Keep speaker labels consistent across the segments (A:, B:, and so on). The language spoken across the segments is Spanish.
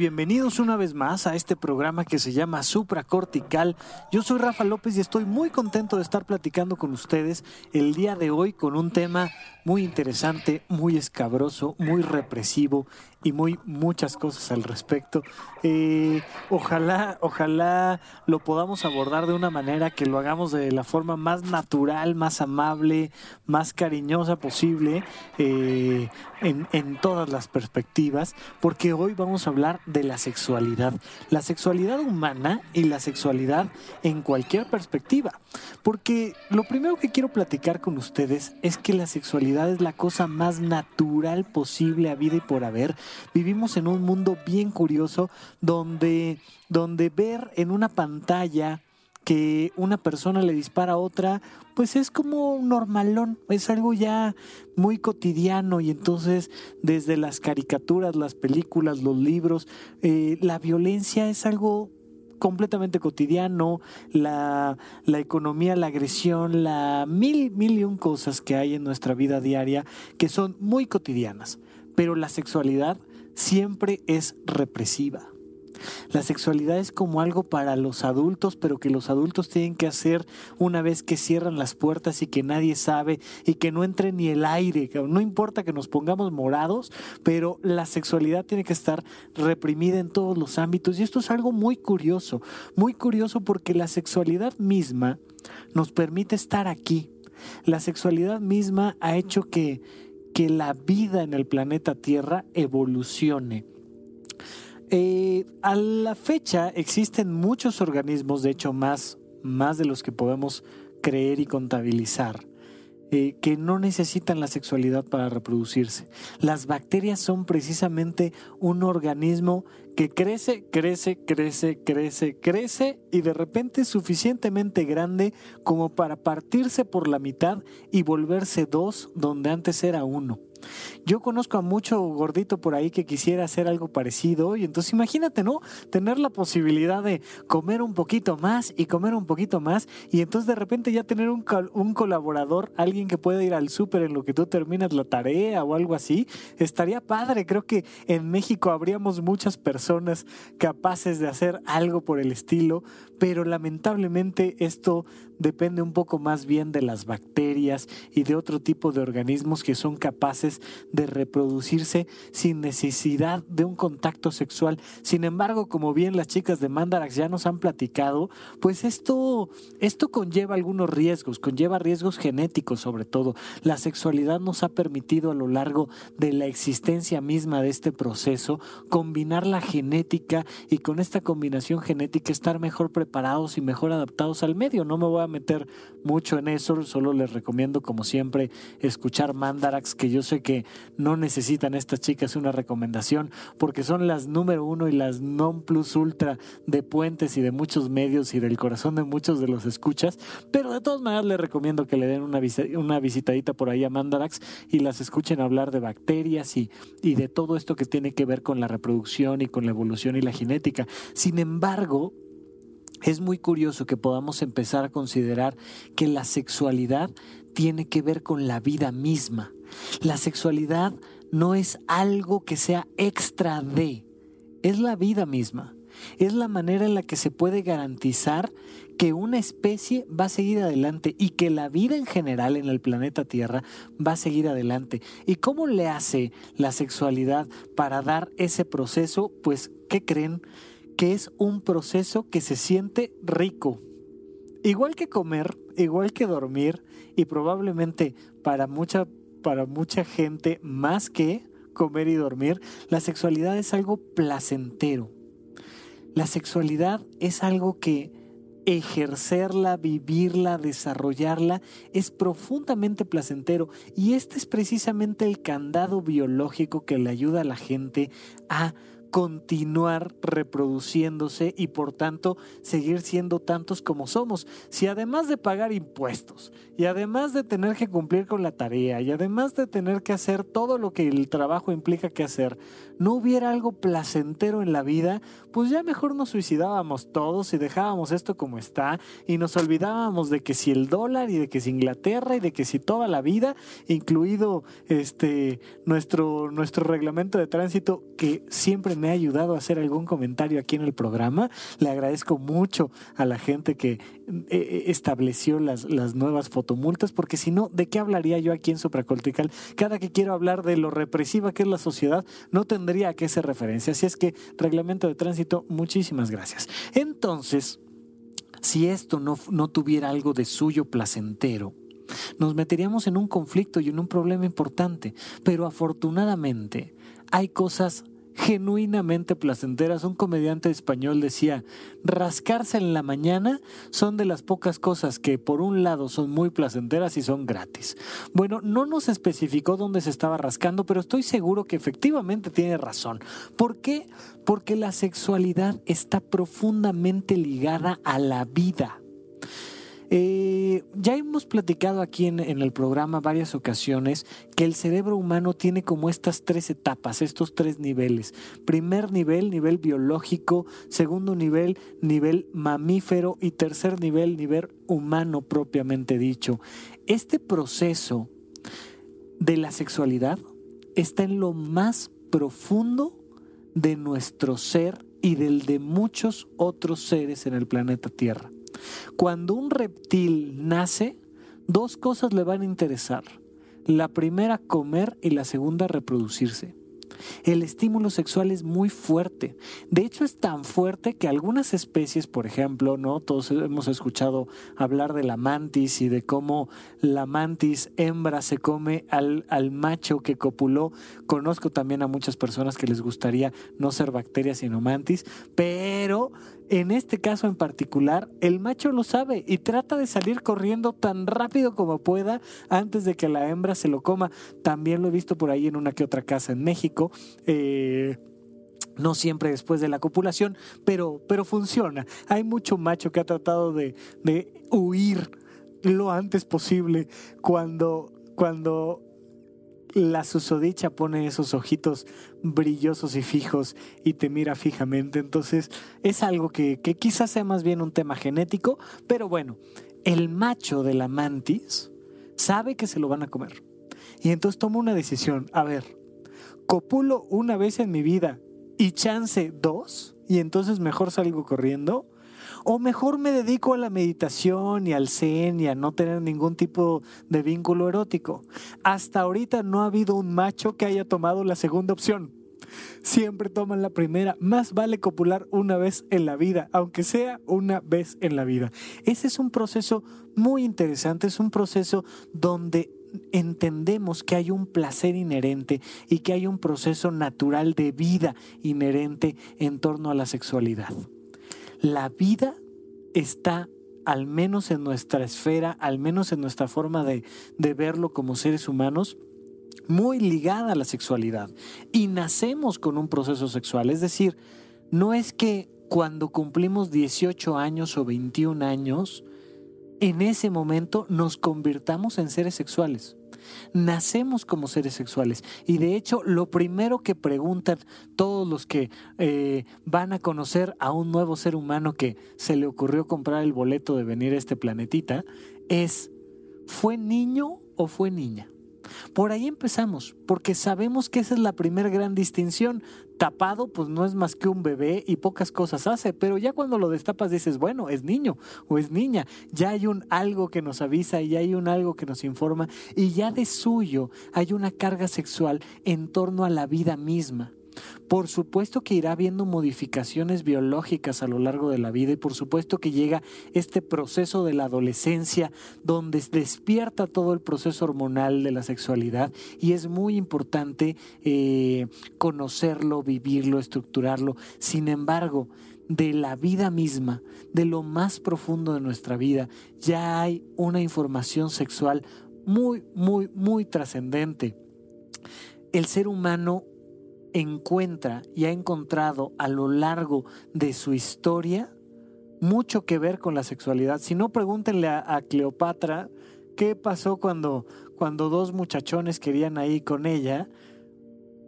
A: bienvenidos una vez más a este programa que se llama Supracortical. Yo soy Rafa López y estoy muy contento de estar platicando con ustedes el día de hoy con un tema muy interesante, muy escabroso, muy represivo y muy muchas cosas al respecto. Eh, ojalá, ojalá lo podamos abordar de una manera que lo hagamos de la forma más natural, más amable, más cariñosa posible eh, en, en todas las perspectivas, porque hoy vamos a hablar de la sexualidad, la sexualidad humana y la sexualidad en cualquier perspectiva. Porque lo primero que quiero platicar con ustedes es que la sexualidad es la cosa más natural posible a vida y por haber. Vivimos en un mundo bien curioso donde, donde ver en una pantalla que una persona le dispara a otra, pues es como normalón, es algo ya muy cotidiano. Y entonces desde las caricaturas, las películas, los libros, eh, la violencia es algo completamente cotidiano, la, la, economía, la agresión, la mil, mil y un cosas que hay en nuestra vida diaria que son muy cotidianas, pero la sexualidad siempre es represiva. La sexualidad es como algo para los adultos, pero que los adultos tienen que hacer una vez que cierran las puertas y que nadie sabe y que no entre ni el aire. No importa que nos pongamos morados, pero la sexualidad tiene que estar reprimida en todos los ámbitos. Y esto es algo muy curioso, muy curioso porque la sexualidad misma nos permite estar aquí. La sexualidad misma ha hecho que, que la vida en el planeta Tierra evolucione eh, a la fecha existen muchos organismos, de hecho más, más de los que podemos creer y contabilizar, eh, que no necesitan la sexualidad para reproducirse. Las bacterias son precisamente un organismo que crece, crece, crece, crece, crece y de repente es suficientemente grande como para partirse por la mitad y volverse dos donde antes era uno. Yo conozco a mucho gordito por ahí que quisiera hacer algo parecido y entonces imagínate, ¿no? Tener la posibilidad de comer un poquito más y comer un poquito más y entonces de repente ya tener un, un colaborador, alguien que pueda ir al súper en lo que tú terminas la tarea o algo así, estaría padre. Creo que en México habríamos muchas personas capaces de hacer algo por el estilo, pero lamentablemente esto depende un poco más bien de las bacterias y de otro tipo de organismos que son capaces de reproducirse sin necesidad de un contacto sexual. Sin embargo, como bien las chicas de Mandarax ya nos han platicado, pues esto, esto conlleva algunos riesgos, conlleva riesgos genéticos sobre todo. La sexualidad nos ha permitido a lo largo de la existencia misma de este proceso combinar la genética y con esta combinación genética estar mejor preparados y mejor adaptados al medio. No me voy a meter mucho en eso, solo les recomiendo como siempre escuchar Mandarax, que yo sé que no necesitan estas chicas una recomendación, porque son las número uno y las non plus ultra de puentes y de muchos medios y del corazón de muchos de los escuchas, pero de todas maneras les recomiendo que le den una, una visitadita por ahí a Mandarax y las escuchen hablar de bacterias y, y de todo esto que tiene que ver con la reproducción y con la evolución y la genética. Sin embargo, es muy curioso que podamos empezar a considerar que la sexualidad tiene que ver con la vida misma. La sexualidad no es algo que sea extra de, es la vida misma. Es la manera en la que se puede garantizar que una especie va a seguir adelante y que la vida en general en el planeta Tierra va a seguir adelante. ¿Y cómo le hace la sexualidad para dar ese proceso? Pues, ¿qué creen? Que es un proceso que se siente rico. Igual que comer, igual que dormir y probablemente para mucha, para mucha gente más que comer y dormir, la sexualidad es algo placentero. La sexualidad es algo que ejercerla, vivirla, desarrollarla, es profundamente placentero. Y este es precisamente el candado biológico que le ayuda a la gente a continuar reproduciéndose y por tanto seguir siendo tantos como somos. Si además de pagar impuestos y además de tener que cumplir con la tarea y además de tener que hacer todo lo que el trabajo implica que hacer, no hubiera algo placentero en la vida, pues ya mejor nos suicidábamos todos y dejábamos esto como está y nos olvidábamos de que si el dólar y de que si Inglaterra y de que si toda la vida, incluido este nuestro nuestro reglamento de tránsito que siempre me ha ayudado a hacer algún comentario aquí en el programa. Le agradezco mucho a la gente que eh, eh, estableció las, las nuevas fotomultas, porque si no, ¿de qué hablaría yo aquí en Supracortical? Cada que quiero hablar de lo represiva que es la sociedad, no tendría a qué hacer referencia. Así es que, reglamento de tránsito, muchísimas gracias. Entonces, si esto no, no tuviera algo de suyo placentero, nos meteríamos en un conflicto y en un problema importante. Pero afortunadamente hay cosas genuinamente placenteras. Un comediante español decía, rascarse en la mañana son de las pocas cosas que por un lado son muy placenteras y son gratis. Bueno, no nos especificó dónde se estaba rascando, pero estoy seguro que efectivamente tiene razón. ¿Por qué? Porque la sexualidad está profundamente ligada a la vida. Eh, ya hemos platicado aquí en, el programa varias ocasiones que el cerebro humano tiene como estas tres etapas, estos tres niveles. Primer nivel, nivel biológico, segundo nivel, nivel mamífero y tercer nivel, nivel humano propiamente dicho. Este proceso de la sexualidad está en lo más profundo de nuestro ser y del de muchos otros seres en el planeta Tierra. Cuando un reptil nace, dos cosas le van a interesar. La primera, comer y la segunda, reproducirse. El estímulo sexual es muy fuerte. De hecho, es tan fuerte que algunas especies, por ejemplo, ¿no? Todos hemos escuchado hablar de la mantis y de cómo la mantis hembra se come al, al macho que copuló. Conozco también a muchas personas que les gustaría no ser bacterias sino mantis, pero en este caso en particular, el macho lo sabe y trata de salir corriendo tan rápido como pueda antes de que la hembra se lo coma. También lo he visto por ahí en una que otra casa en México. Eh, no siempre después de la copulación, pero, pero funciona. Hay mucho macho que ha tratado de, de huir lo antes posible cuando, cuando la susodicha pone esos ojitos brillosos y fijos y te mira fijamente. Entonces es algo que, que quizás sea más bien un tema genético, pero bueno, el macho de la mantis sabe que se lo van a comer. Y entonces toma una decisión. A ver, copulo una vez en mi vida y chance dos, y entonces mejor salgo corriendo o mejor me dedico a la meditación y al zen y a no tener ningún tipo de vínculo erótico. Hasta ahorita no ha habido un macho que haya tomado la segunda opción. Siempre toman la primera. Más vale copular una vez en la vida, aunque sea una vez en la vida. Ese es un proceso muy interesante, es un proceso donde entendemos que hay un placer inherente y que hay un proceso natural de vida inherente en torno a la sexualidad la vida está al menos en nuestra esfera, al menos en nuestra forma de, verlo como seres humanos, muy ligada a la sexualidad. Y nacemos con un proceso sexual. Es decir, no es que cuando cumplimos 18 años o 21 años, en ese momento nos convirtamos en seres sexuales. Nacemos como seres sexuales y de hecho lo primero que preguntan todos los que eh, van a conocer a un nuevo ser humano que se le ocurrió comprar el boleto de venir a este planetita es, ¿fue niño o fue niña? Por ahí empezamos, porque sabemos que esa es la primera gran distinción. Tapado, pues no es más que un bebé y pocas cosas hace, pero ya cuando lo destapas dices, bueno, es niño o es niña, ya hay un algo que nos avisa y hay un algo que nos informa y ya de suyo hay una carga sexual en torno a la vida misma. Por supuesto que irá habiendo modificaciones biológicas a lo largo de la vida y por supuesto que llega este proceso de la adolescencia donde despierta todo el proceso hormonal de la sexualidad y es muy importante eh, conocerlo, vivirlo, estructurarlo. Sin embargo, de la vida misma, de lo más profundo de nuestra vida, ya hay una información sexual muy, muy, muy trascendente. El ser humano encuentra y ha encontrado a lo largo de su historia mucho que ver con la sexualidad. Si no, pregúntenle a, Cleopatra qué pasó cuando, cuando dos muchachones querían ir con ella.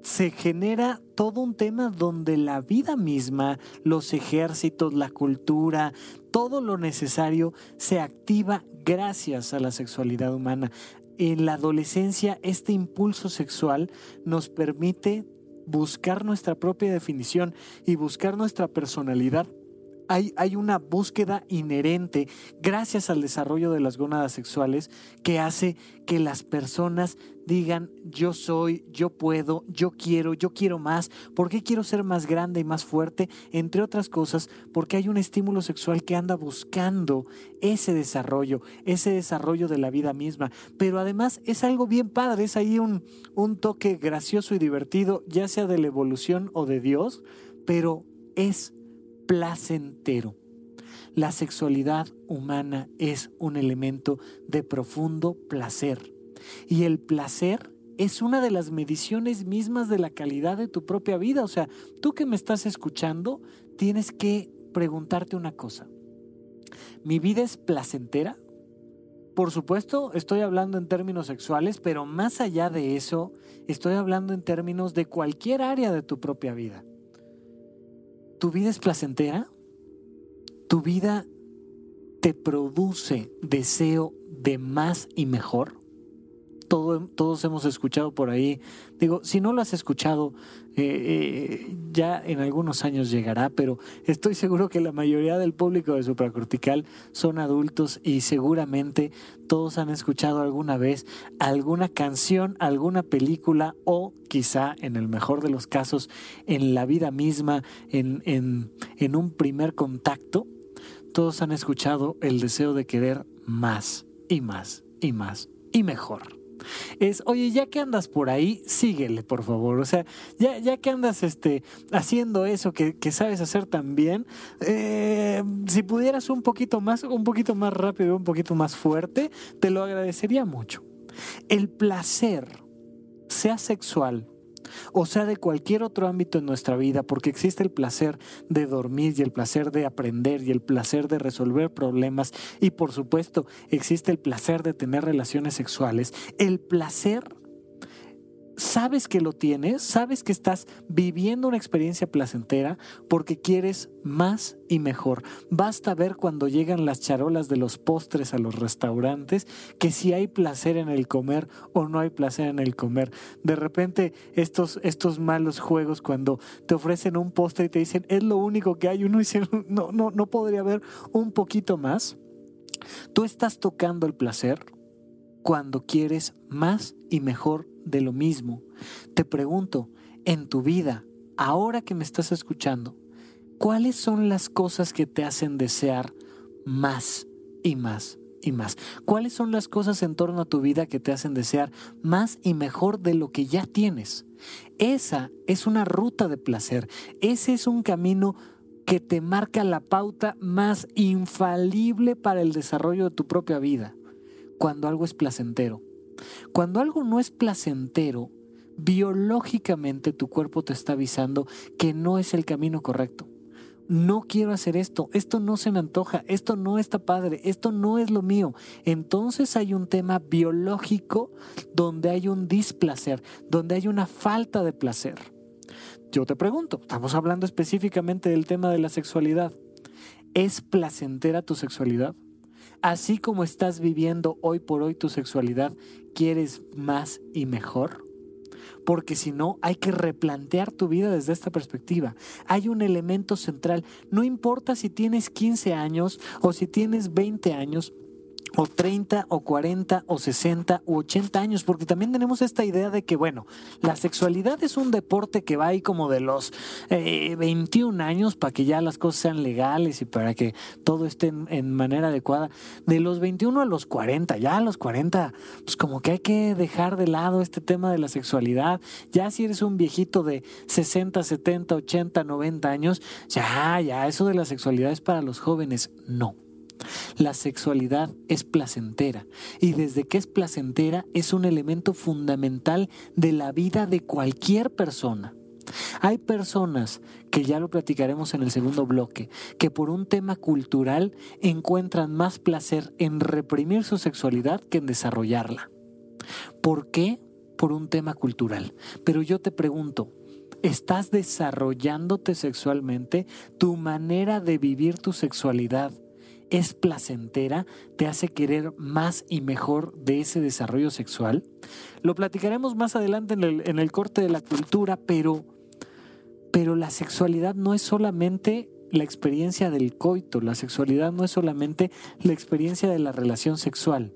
A: Se genera todo un tema donde la vida misma, los ejércitos, la cultura, todo lo necesario se activa gracias a la sexualidad humana. En la adolescencia este impulso sexual nos permite buscar nuestra propia definición y buscar nuestra personalidad hay, una búsqueda inherente, gracias al desarrollo de las gónadas sexuales, que hace que las personas digan, yo soy, yo puedo, yo quiero, yo quiero más, ¿por qué quiero ser más grande y más fuerte? Entre otras cosas, porque hay un estímulo sexual que anda buscando ese desarrollo, ese desarrollo de la vida misma. Pero además es algo bien padre, es ahí un, un toque gracioso y divertido, ya sea de la evolución o de Dios, pero es placentero. La sexualidad humana es un elemento de profundo placer y el placer es una de las mediciones mismas de la calidad de tu propia vida. O sea, tú que me estás escuchando, tienes que preguntarte una cosa. ¿Mi vida es placentera? Por supuesto, estoy hablando en términos sexuales, pero más allá de eso, estoy hablando en términos de cualquier área de tu propia vida. ¿Tu vida es placentera? ¿Tu vida te produce deseo de más y mejor? Todos hemos escuchado por ahí. Digo, si no lo has escuchado, eh, eh, ya en algunos años llegará, pero estoy seguro que la mayoría del público de supracortical son adultos y seguramente todos han escuchado alguna vez alguna canción, alguna película o quizá, en el mejor de los casos, en la vida misma, en, en un primer contacto, todos han escuchado el deseo de querer más y más y más y mejor es, oye, ya que andas por ahí, síguele, por favor. O sea, ya, ya que andas este, haciendo eso que, sabes hacer tan bien, eh, si pudieras un poquito más, un poquito más rápido, un poquito más fuerte, te lo agradecería mucho. El placer, sea sexual, o sea de cualquier otro ámbito en nuestra vida, porque existe el placer de dormir y el placer de aprender y el placer de resolver problemas. Y por supuesto existe el placer de tener relaciones sexuales, el placer sabes que lo tienes, sabes que estás viviendo una experiencia placentera porque quieres más y mejor. Basta ver cuando llegan las charolas de los postres a los restaurantes que si hay placer en el comer o no hay placer en el comer. De repente estos, estos malos juegos cuando te ofrecen un postre y te dicen es lo único que hay, uno dice no, no, no podría haber un poquito más. Tú estás tocando el placer cuando quieres más y mejor de lo mismo. Te pregunto, en tu vida, ahora que me estás escuchando, ¿cuáles son las cosas que te hacen desear más y más y más? ¿Cuáles son las cosas en torno a tu vida que te hacen desear más y mejor de lo que ya tienes? Esa es una ruta de placer, ese es un camino que te marca la pauta más infalible para el desarrollo de tu propia vida, cuando algo es placentero cuando algo no es placentero, biológicamente tu cuerpo te está avisando que no es el camino correcto. No quiero hacer esto, esto no se me antoja, esto no está padre, esto no es lo mío. Entonces hay un tema biológico donde hay un displacer, donde hay una falta de placer. Yo te pregunto, estamos hablando específicamente del tema de la sexualidad. ¿Es placentera tu sexualidad? Así como estás viviendo hoy por hoy tu sexualidad, ¿quieres más y mejor? Porque si no, hay que replantear tu vida desde esta perspectiva. Hay un elemento central. No importa si tienes 15 años o si tienes 20 años, o 30 o 40 o 60 o 80 años, porque también tenemos esta idea de que, bueno, la sexualidad es un deporte que va ahí como de los 21 eh, años para que ya las cosas sean legales y para que todo esté en, en, manera adecuada. De los 21 a los 40, ya a los 40, pues como que hay que dejar de lado este tema de la sexualidad. Ya si eres un viejito de 60, 70, 80, 90 años, ya, ya, eso de la sexualidad es para los jóvenes. No. La sexualidad es placentera y desde que es placentera es un elemento fundamental de la vida de cualquier persona. Hay personas que ya lo platicaremos en el segundo bloque, que por un tema cultural encuentran más placer en reprimir su sexualidad que en desarrollarla. ¿Por qué? Por un tema cultural. Pero yo te pregunto, ¿estás desarrollándote sexualmente? ¿Tu manera de vivir tu sexualidad es placentera? ¿Te hace querer más y mejor de ese desarrollo sexual? Lo platicaremos más adelante en el, corte de la cultura, pero, pero la sexualidad no es solamente la experiencia del coito, la sexualidad no es solamente la experiencia de la relación sexual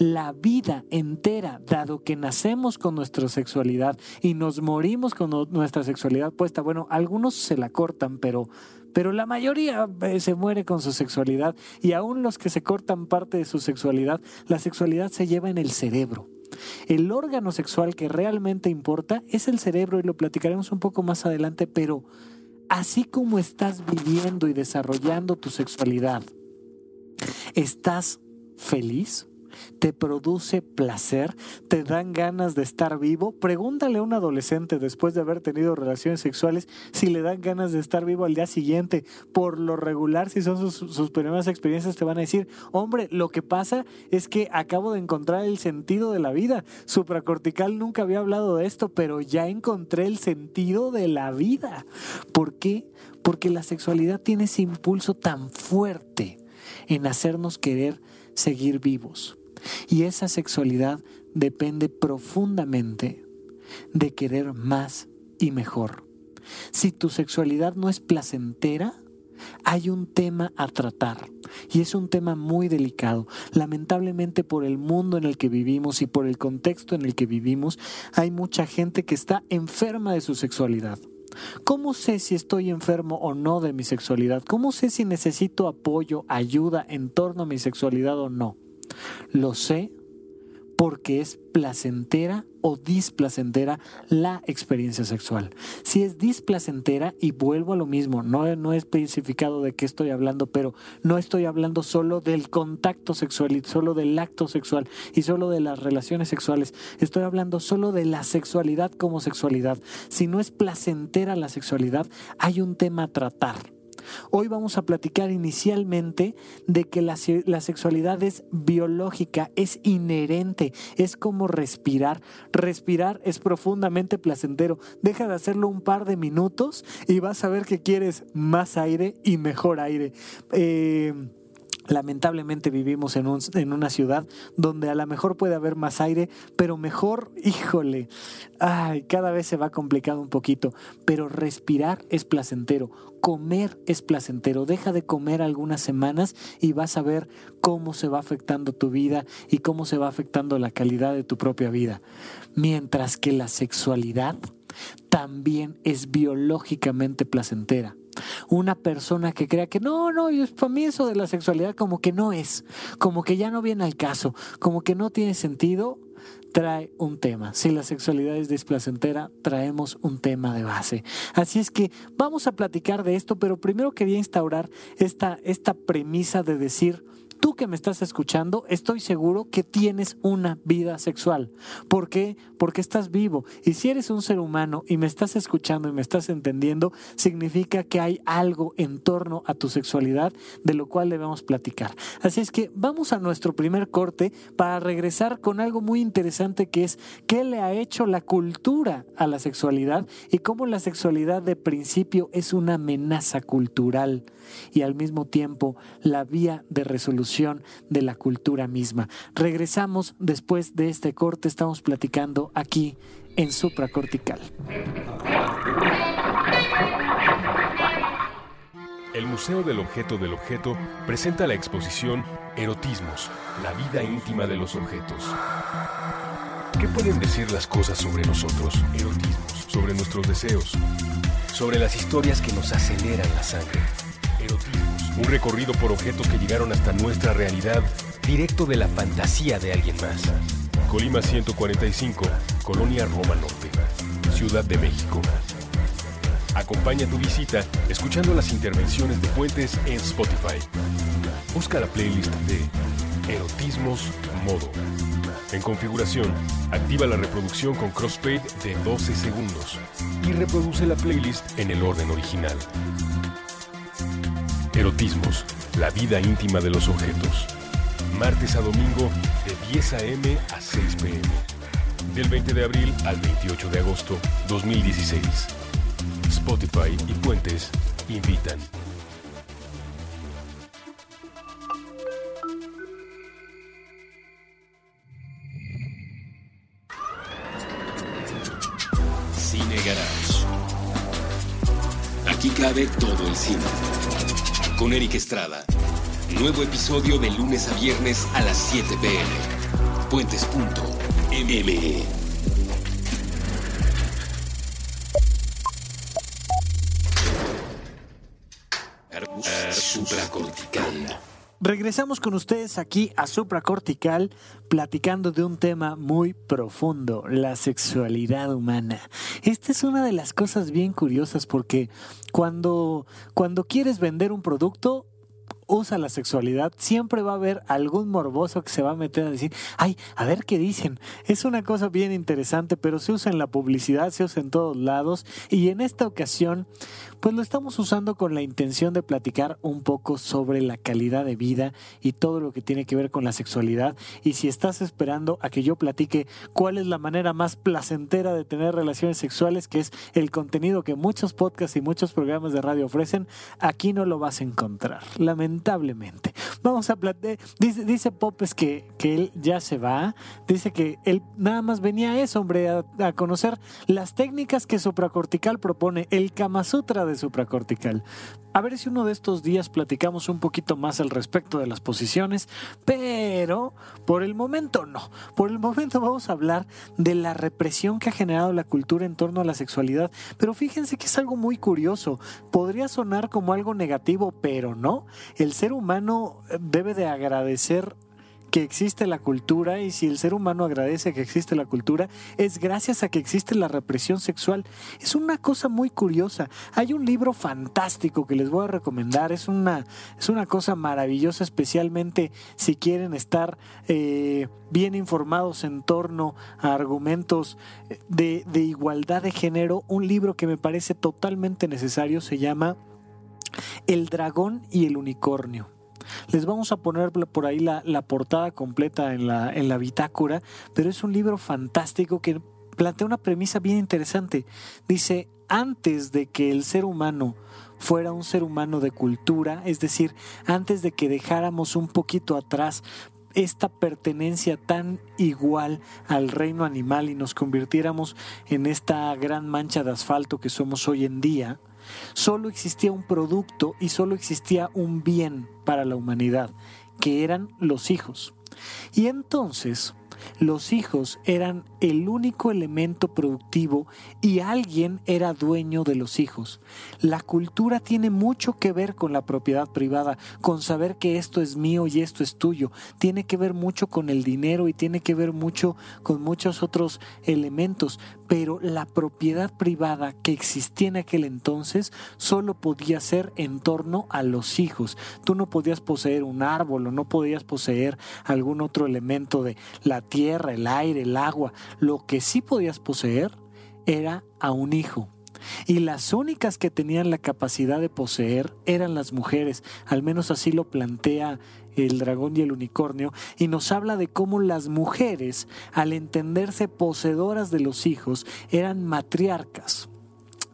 A: la vida entera, dado que nacemos con nuestra sexualidad y nos morimos con nuestra sexualidad puesta. Bueno, algunos se la cortan, pero, pero la mayoría eh, se muere con su sexualidad y aún los que se cortan parte de su sexualidad, la sexualidad se lleva en el cerebro. El órgano sexual que realmente importa es el cerebro y lo platicaremos un poco más adelante, pero así como estás viviendo y desarrollando tu sexualidad, ¿estás feliz? Te produce placer, te dan ganas de estar vivo. Pregúntale a un adolescente después de haber tenido relaciones sexuales si le dan ganas de estar vivo al día siguiente. Por lo regular, si son sus, primeras experiencias, te van a decir, hombre, lo que pasa es que acabo de encontrar el sentido de la vida. Supracortical nunca había hablado de esto, pero ya encontré el sentido de la vida. ¿Por qué? Porque la sexualidad tiene ese impulso tan fuerte en hacernos querer seguir vivos. Y esa sexualidad depende profundamente de querer más y mejor. Si tu sexualidad no es placentera, hay un tema a tratar y es un tema muy delicado. Lamentablemente por el mundo en el que vivimos y por el contexto en el que vivimos, hay mucha gente que está enferma de su sexualidad. ¿Cómo sé si estoy enfermo o no de mi sexualidad? ¿Cómo sé si necesito apoyo, ayuda en torno a mi sexualidad o no? Lo sé porque es placentera o displacentera la experiencia sexual. Si es displacentera, y vuelvo a lo mismo, no, no he especificado de qué estoy hablando, pero no estoy hablando solo del contacto sexual y solo del acto sexual y solo de las relaciones sexuales, estoy hablando solo de la sexualidad como sexualidad. Si no es placentera la sexualidad, hay un tema a tratar Hoy vamos a platicar inicialmente de que la, sexualidad es biológica, es inherente, es como respirar. Respirar es profundamente placentero. Deja de hacerlo un par de minutos y vas a ver que quieres más aire y mejor aire. Eh, Lamentablemente vivimos en, un, en, una ciudad donde a lo mejor puede haber más aire, pero mejor, híjole, ay, cada vez se va complicado un poquito, pero respirar es placentero, comer es placentero, deja de comer algunas semanas y vas a ver cómo se va afectando tu vida y cómo se va afectando la calidad de tu propia vida. Mientras que la sexualidad también es biológicamente placentera una persona que crea que no, no, para mí eso de la sexualidad como que no es, como que ya no viene al caso, como que no tiene sentido, trae un tema. Si la sexualidad es displacentera, traemos un tema de base. Así es que vamos a platicar de esto, pero primero quería instaurar esta, esta premisa de decir, tú que me estás escuchando, estoy seguro que tienes una vida sexual. ¿Por qué? Porque estás vivo. Y si eres un ser humano y me estás escuchando y me estás entendiendo, significa que hay algo en torno a tu sexualidad de lo cual debemos platicar. Así es que vamos a nuestro primer corte para regresar con algo muy interesante que es qué le ha hecho la cultura a la sexualidad y cómo la sexualidad de principio es una amenaza cultural y al mismo tiempo la vía de resolución de la cultura misma. Regresamos después de este corte, estamos platicando aquí en supracortical.
B: El Museo del Objeto del Objeto presenta la exposición Erotismos, la vida íntima de los objetos. ¿Qué pueden decir las cosas sobre nosotros? Erotismos, sobre nuestros deseos, sobre las historias que nos aceleran la sangre un recorrido por objetos que llegaron hasta nuestra realidad, directo de la fantasía de alguien más. Colima 145, Colonia Roma Norte, Ciudad de México. Acompaña tu visita escuchando las intervenciones de Puentes en Spotify. Busca la playlist de Erotismos Modo. En configuración, activa la reproducción con crossfade de 12 segundos y reproduce la playlist en el orden original. Erotismos, la vida íntima de los objetos. Martes a domingo de 10 a.m. a 6 p.m. Del 20 de abril al 28 de agosto 2016. Spotify y Puentes invitan.
C: Cine Garage. Aquí cabe todo el cine. Con Eric Estrada. Nuevo episodio de lunes a viernes a las 7 pm. Puentes.me. Supracortical.
A: Regresamos con ustedes aquí a Supracortical platicando de un tema muy profundo, la sexualidad humana. Esta es una de las cosas bien curiosas porque cuando, cuando quieres vender un producto, usa la sexualidad, siempre va a haber algún morboso que se va a meter a decir, ay, a ver qué dicen. Es una cosa bien interesante, pero se usa en la publicidad, se usa en todos lados y en esta ocasión, pues lo estamos usando con la intención de platicar un poco sobre la calidad de vida y todo lo que tiene que ver con la sexualidad. Y si estás esperando a que yo platique cuál es la manera más placentera de tener relaciones sexuales, que es el contenido que muchos podcasts y muchos programas de radio ofrecen, aquí no lo vas a encontrar. Lamentablemente. Vamos a platicar. Dice, dice Popes que, que él ya se va. Dice que él nada más venía a eso, hombre, a, a conocer las técnicas que Supracortical propone, el Kama Sutra de Supracortical. A ver si uno de estos días platicamos un poquito más al respecto de las posiciones, pero por el momento no. Por el momento vamos a hablar de la represión que ha generado la cultura en torno a la sexualidad. Pero fíjense que es algo muy curioso. Podría sonar como algo negativo, pero no. El ser humano debe de agradecer que existe la cultura y si el ser humano agradece que existe la cultura es gracias a que existe la represión sexual. Es una cosa muy curiosa. Hay un libro fantástico que les voy a recomendar. Es una, es una cosa maravillosa, especialmente si quieren estar eh, bien informados en torno a argumentos de, de igualdad de género. Un libro que me parece totalmente necesario se llama El dragón y el unicornio. Les vamos a poner por ahí la, portada completa en la, en la bitácora, pero es un libro fantástico que plantea una premisa bien interesante. Dice, antes de que el ser humano fuera un ser humano de cultura, es decir, antes de que dejáramos un poquito atrás esta pertenencia tan igual al reino animal y nos convirtiéramos en esta gran mancha de asfalto que somos hoy en día, solo existía un producto y solo existía un bien para la humanidad, que eran los hijos. Y entonces los hijos eran el único elemento productivo y alguien era dueño de los hijos. La cultura tiene mucho que ver con la propiedad privada, con saber que esto es mío y esto es tuyo. Tiene que ver mucho con el dinero y tiene que ver mucho con muchos otros elementos. Pero la propiedad privada que existía en aquel entonces solo podía ser en torno a los hijos. Tú no podías poseer un árbol o no podías poseer algún otro elemento de la tierra, el aire, el agua. Lo que sí podías poseer era a un hijo. Y las únicas que tenían la capacidad de poseer eran las mujeres, al menos así lo plantea el dragón y el unicornio, y nos habla de cómo las mujeres, al entenderse poseedoras de los hijos, eran matriarcas.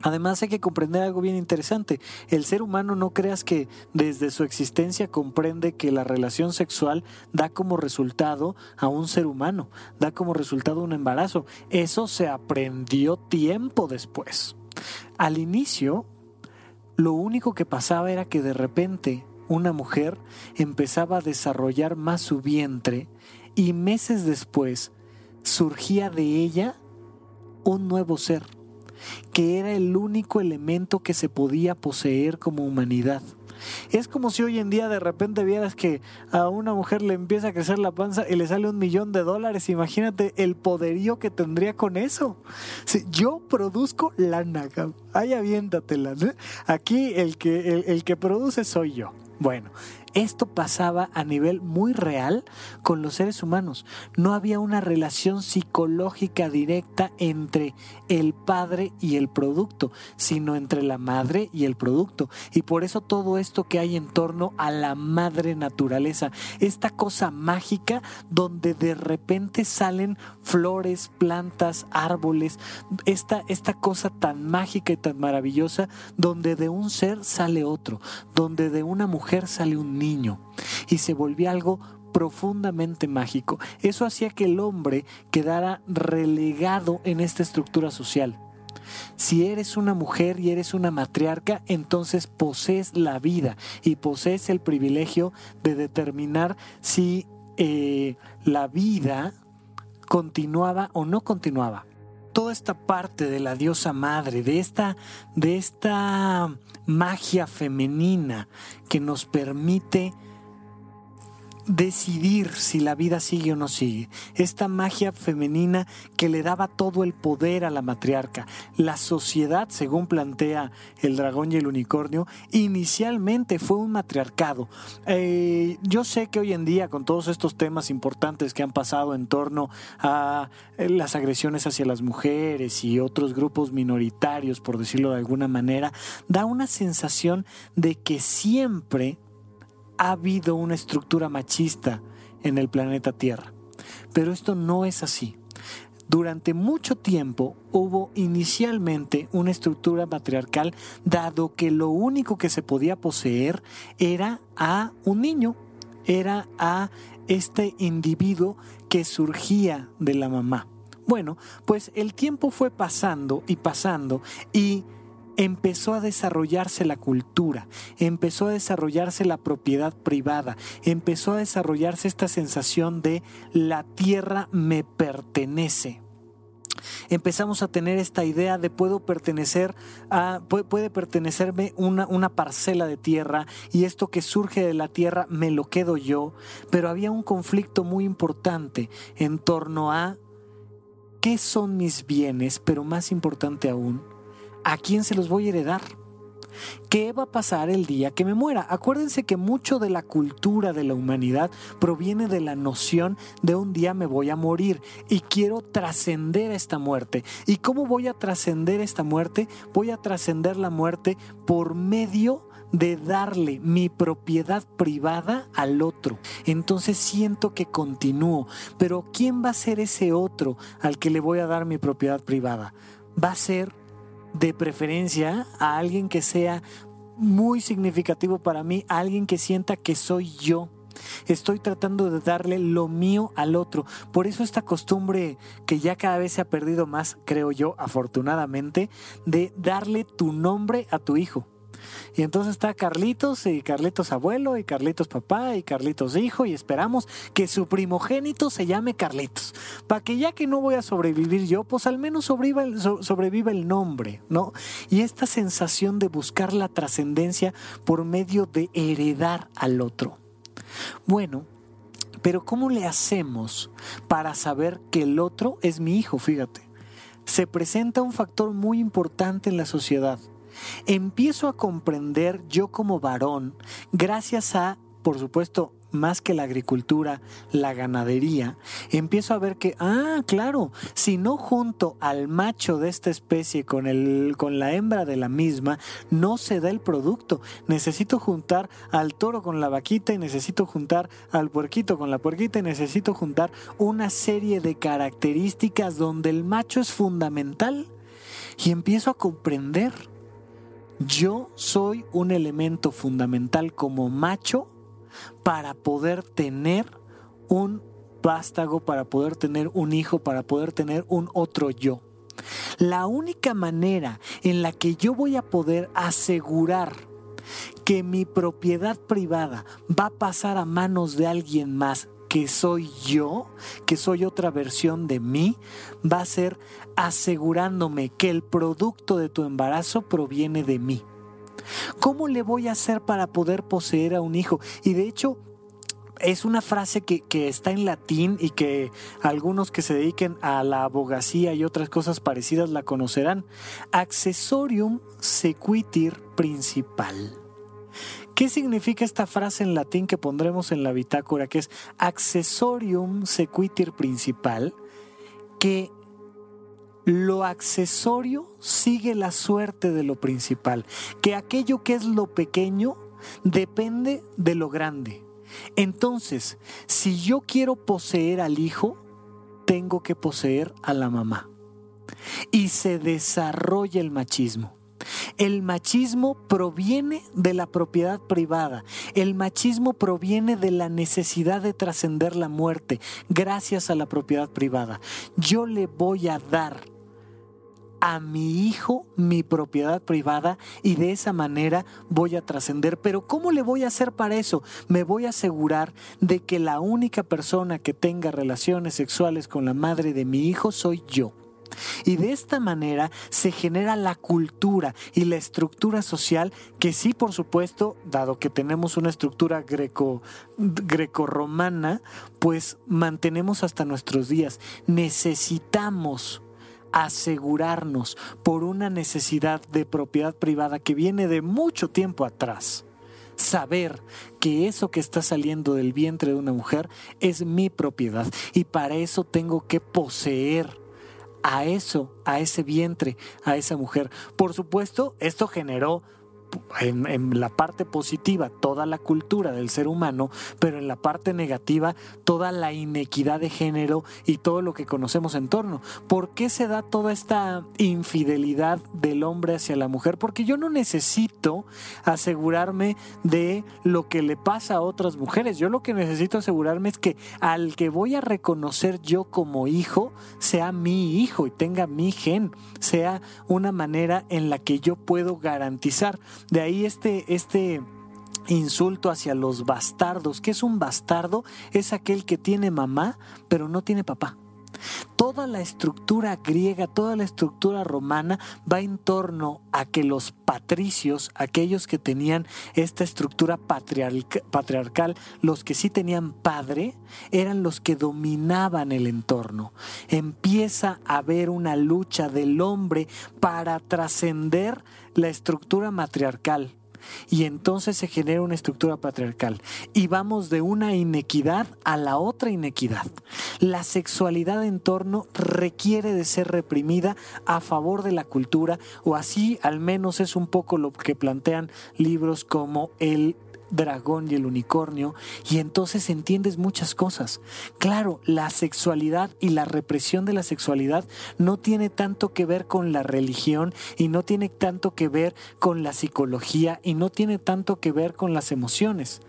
A: Además hay que comprender algo bien interesante. El ser humano no creas que desde su existencia comprende que la relación sexual da como resultado a un ser humano, da como resultado un embarazo. Eso se aprendió tiempo después. Al inicio, lo único que pasaba era que de repente una mujer empezaba a desarrollar más su vientre y meses después surgía de ella un nuevo ser que era el único elemento que se podía poseer como humanidad. Es como si hoy en día de repente vieras que a una mujer le empieza a crecer la panza y le sale un millón de dólares. Imagínate el poderío que tendría con eso. Si yo produzco lana, ahí aviéntatela. Aquí el que, el que produce soy yo. Bueno, esto pasaba a nivel muy real con los seres humanos. No había una relación psicológica directa entre el padre y el producto, sino entre la madre y el producto. Y por eso todo esto que hay en torno a la madre naturaleza, esta cosa mágica donde de repente salen flores, plantas, árboles, esta, esta cosa tan mágica y tan maravillosa donde de un ser sale otro, donde de una mujer sale un niño y se volvía algo profundamente mágico. Eso hacía que el hombre quedara relegado en esta estructura social. Si eres una mujer y eres una matriarca, entonces posees la vida y posees el privilegio de determinar si eh, la vida continuaba o no continuaba. Toda esta parte de la diosa madre, de esta, de esta magia femenina que nos permite decidir si la vida sigue o no sigue. Esta magia femenina que le daba todo el poder a la matriarca. La sociedad, según plantea el dragón y el unicornio, inicialmente fue un matriarcado. Eh, yo sé que hoy en día, con todos estos temas importantes que han pasado en torno a eh, las agresiones hacia las mujeres y otros grupos minoritarios, por decirlo de alguna manera, da una sensación de que siempre ha habido una estructura machista en el planeta Tierra. Pero esto no es así. Durante mucho tiempo hubo inicialmente una estructura matriarcal dado que lo único que se podía poseer era a un niño, era a este individuo que surgía de la mamá. Bueno, pues el tiempo fue pasando y pasando y empezó a desarrollarse la cultura, empezó a desarrollarse la propiedad privada, empezó a desarrollarse esta sensación de la tierra me pertenece. Empezamos a tener esta idea de puedo pertenecer a, puede, pertenecerme una, una parcela de tierra y esto que surge de la tierra me lo quedo yo, pero había un conflicto muy importante en torno a qué son mis bienes, pero más importante aún, ¿a quién se los voy a heredar? ¿Qué va a pasar el día que me muera? Acuérdense que mucho de la cultura de la humanidad proviene de la noción de un día me voy a morir y quiero trascender esta muerte. ¿Y cómo voy a trascender esta muerte? Voy a trascender la muerte por medio de darle mi propiedad privada al otro. Entonces siento que continúo. Pero ¿quién va a ser ese otro al que le voy a dar mi propiedad privada? Va a ser de preferencia a alguien que sea muy significativo para mí, a alguien que sienta que soy yo. Estoy tratando de darle lo mío al otro. Por eso esta costumbre que ya cada vez se ha perdido más, creo yo, afortunadamente, de darle tu nombre a tu hijo. Y entonces está Carlitos y Carlitos abuelo y Carlitos papá y Carlitos hijo y esperamos que su primogénito se llame Carlitos. Para que ya que no voy a sobrevivir yo, pues al menos sobreviva el, sobreviva el nombre, ¿no? Y esta sensación de buscar la trascendencia por medio de heredar al otro. Bueno, pero ¿cómo le hacemos para saber que el otro es mi hijo? Fíjate. Se presenta un factor muy importante en la sociedad empiezo a comprender yo como varón, gracias a, por supuesto, más que la agricultura, la ganadería, empiezo a ver que, ah, claro, si no junto al macho de esta especie con, el, con la hembra de la misma, no se da el producto. Necesito juntar al toro con la vaquita y necesito juntar al puerquito con la puerquita y necesito juntar una serie de características donde el macho es fundamental. Y empiezo a comprender yo soy un elemento fundamental como macho para poder tener un vástago, para poder tener un hijo, para poder tener un otro yo. La única manera en la que yo voy a poder asegurar que mi propiedad privada va a pasar a manos de alguien más que soy yo, que soy otra versión de mí, va a ser asegurándome que el producto de tu embarazo proviene de mí. ¿Cómo le voy a hacer para poder poseer a un hijo? Y de hecho, es una frase que, está en latín y que algunos que se dediquen a la abogacía y otras cosas parecidas la conocerán. Accessorium sequitir principal ¿Qué significa esta frase en latín que pondremos en la bitácora, que es accessorium sequitur principal? Que lo accesorio sigue la suerte de lo principal, que aquello que es lo pequeño depende de lo grande. Entonces, si yo quiero poseer al hijo, tengo que poseer a la mamá. Y se desarrolla el machismo. El machismo proviene de la propiedad privada. El machismo proviene de la necesidad de trascender la muerte gracias a la propiedad privada. Yo le voy a dar a mi hijo mi propiedad privada y de esa manera voy a trascender. Pero ¿cómo le voy a hacer para eso? Me voy a asegurar de que la única persona que tenga relaciones sexuales con la madre de mi hijo soy yo. Y de esta manera se genera la cultura y la estructura social que sí, por supuesto, dado que tenemos una estructura greco, greco-romana, pues mantenemos hasta nuestros días. Necesitamos asegurarnos por una necesidad de propiedad privada que viene de mucho tiempo atrás. Saber que eso que está saliendo del vientre de una mujer es mi propiedad y para eso tengo que poseer a eso, a ese vientre, a esa mujer. Por supuesto, esto generó en, la parte positiva toda la cultura del ser humano, pero en la parte negativa toda la inequidad de género y todo lo que conocemos en torno. ¿Por qué se da toda esta infidelidad del hombre hacia la mujer? Porque yo no necesito asegurarme de lo que le pasa a otras mujeres. Yo lo que necesito asegurarme es que al que voy a reconocer yo como hijo sea mi hijo y tenga mi gen, sea una manera en la que yo puedo garantizar de ahí este, este insulto hacia los bastardos. ¿Qué es un bastardo? Es aquel que tiene mamá, pero no tiene papá. Toda la estructura griega, toda la estructura romana va en torno a que los patricios, aquellos que tenían esta estructura patriarcal, los que sí tenían padre, eran los que dominaban el entorno. Empieza a haber una lucha del hombre para trascender la estructura matriarcal y entonces se genera una estructura patriarcal y vamos de una inequidad a la otra inequidad. La sexualidad en torno requiere de ser reprimida a favor de la cultura o así al menos es un poco lo que plantean libros como el dragón y el unicornio y entonces entiendes muchas cosas. Claro, la sexualidad y la represión de la sexualidad no tiene tanto que ver con la religión y no tiene tanto que ver con la psicología y no tiene tanto que ver con las emociones.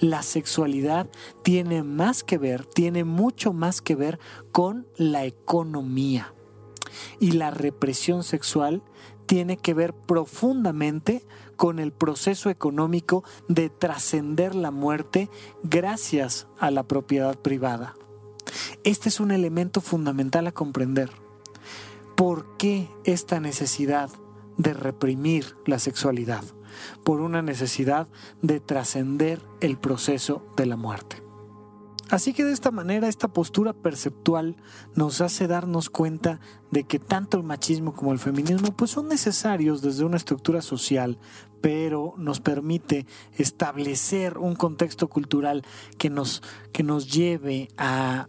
A: La sexualidad tiene más que ver, tiene mucho más que ver con la economía. Y la represión sexual tiene que ver profundamente con el proceso económico de trascender la muerte gracias a la propiedad privada. Este es un elemento fundamental a comprender. ¿Por qué esta necesidad de reprimir la sexualidad? Por una necesidad de trascender el proceso de la muerte. Así que de esta manera esta postura perceptual nos hace darnos cuenta de que tanto el machismo como el feminismo pues son necesarios desde una estructura social, pero nos permite establecer un contexto cultural que nos, que nos lleve a,